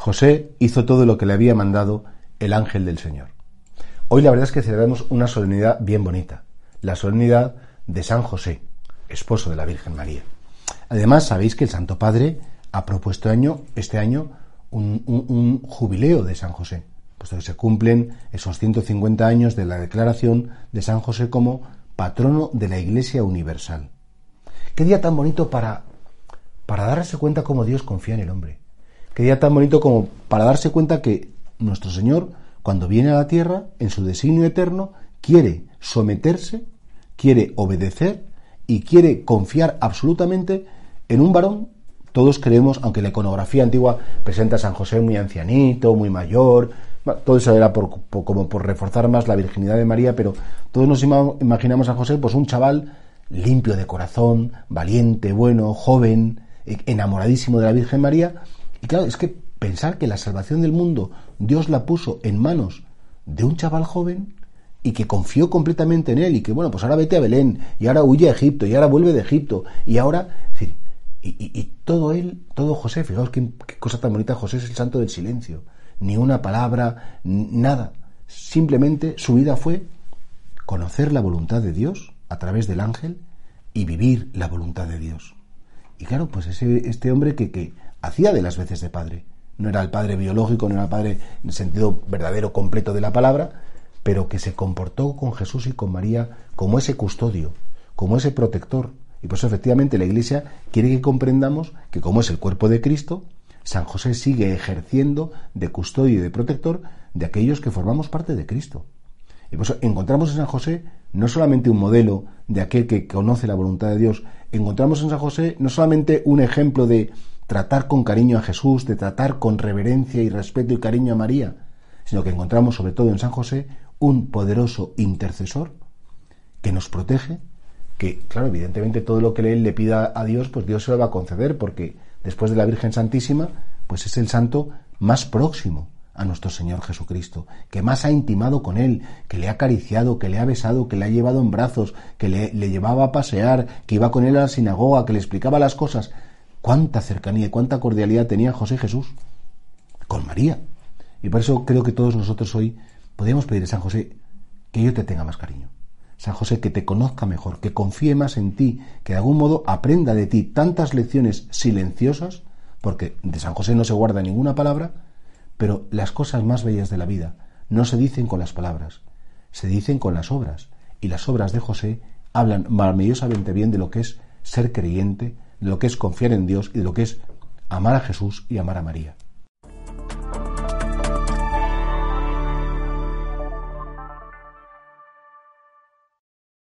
José hizo todo lo que le había mandado el ángel del Señor. Hoy la verdad es que celebramos una solemnidad bien bonita, la solemnidad de San José, esposo de la Virgen María. Además, sabéis que el Santo Padre ha propuesto año, este año un, un- jubileo de San José, puesto que se cumplen esos 150 años de la declaración de San José como patrono de la Iglesia Universal. Qué día tan bonito para, para darse cuenta cómo Dios confía en el hombre. Qué día tan bonito como para darse cuenta que nuestro Señor, cuando viene a la tierra, en su designio eterno, quiere someterse, quiere obedecer y quiere confiar absolutamente en un varón. Todos creemos, aunque la iconografía antigua presenta a San José muy ancianito, muy mayor, todo eso era como por reforzar más la virginidad de María, pero todos nos ima- imaginamos a José pues un chaval limpio de corazón, valiente, bueno, joven, e- enamoradísimo de la Virgen María. Y claro, es que pensar que la salvación del mundo Dios la puso en manos de un chaval joven y que confió completamente en él y que bueno, pues ahora vete a Belén y ahora huye a Egipto y ahora vuelve de Egipto y ahora... decir, y, y- todo él, todo José, fijaos qué, qué cosa tan bonita, José es el santo del silencio, ni una palabra, nada, simplemente su vida fue conocer la voluntad de Dios a través del ángel y vivir la voluntad de Dios. Y claro, pues ese, este hombre que, que hacía de las veces de padre, no era el padre biológico, no era el padre en el sentido verdadero, completo de la palabra, pero que se comportó con Jesús y con María como ese custodio, como ese protector. Y por eso efectivamente la Iglesia quiere que comprendamos que como es el cuerpo de Cristo, San José sigue ejerciendo de custodio y de protector de aquellos que formamos parte de Cristo. Y por eso encontramos en San José no solamente un modelo de aquel que conoce la voluntad de Dios, encontramos en San José no solamente un ejemplo de tratar con cariño a Jesús, de tratar con reverencia y respeto y cariño a María, sino que encontramos sobre todo en San José un poderoso intercesor que nos protege, que claro, evidentemente todo lo que él le pida a Dios, pues Dios se lo va a conceder, porque después de la Virgen Santísima, pues es el santo más próximo a nuestro Señor Jesucristo, que más ha intimado con Él, que le ha acariciado, que le ha besado, que le ha llevado en brazos, que le, le llevaba a pasear, que iba con Él a la sinagoga, que le explicaba las cosas. Cuánta cercanía y cuánta cordialidad tenía José Jesús con María. Y por eso creo que todos nosotros hoy podríamos pedir a San José que yo te tenga más cariño. San José, que te conozca mejor, que confíe más en ti, que de algún modo aprenda de ti tantas lecciones silenciosas, porque de San José no se guarda ninguna palabra, pero las cosas más bellas de la vida no se dicen con las palabras, se dicen con las obras. Y las obras de José hablan maravillosamente bien de lo que es ser creyente, de lo que es confiar en Dios y de lo que es amar a Jesús y amar a María.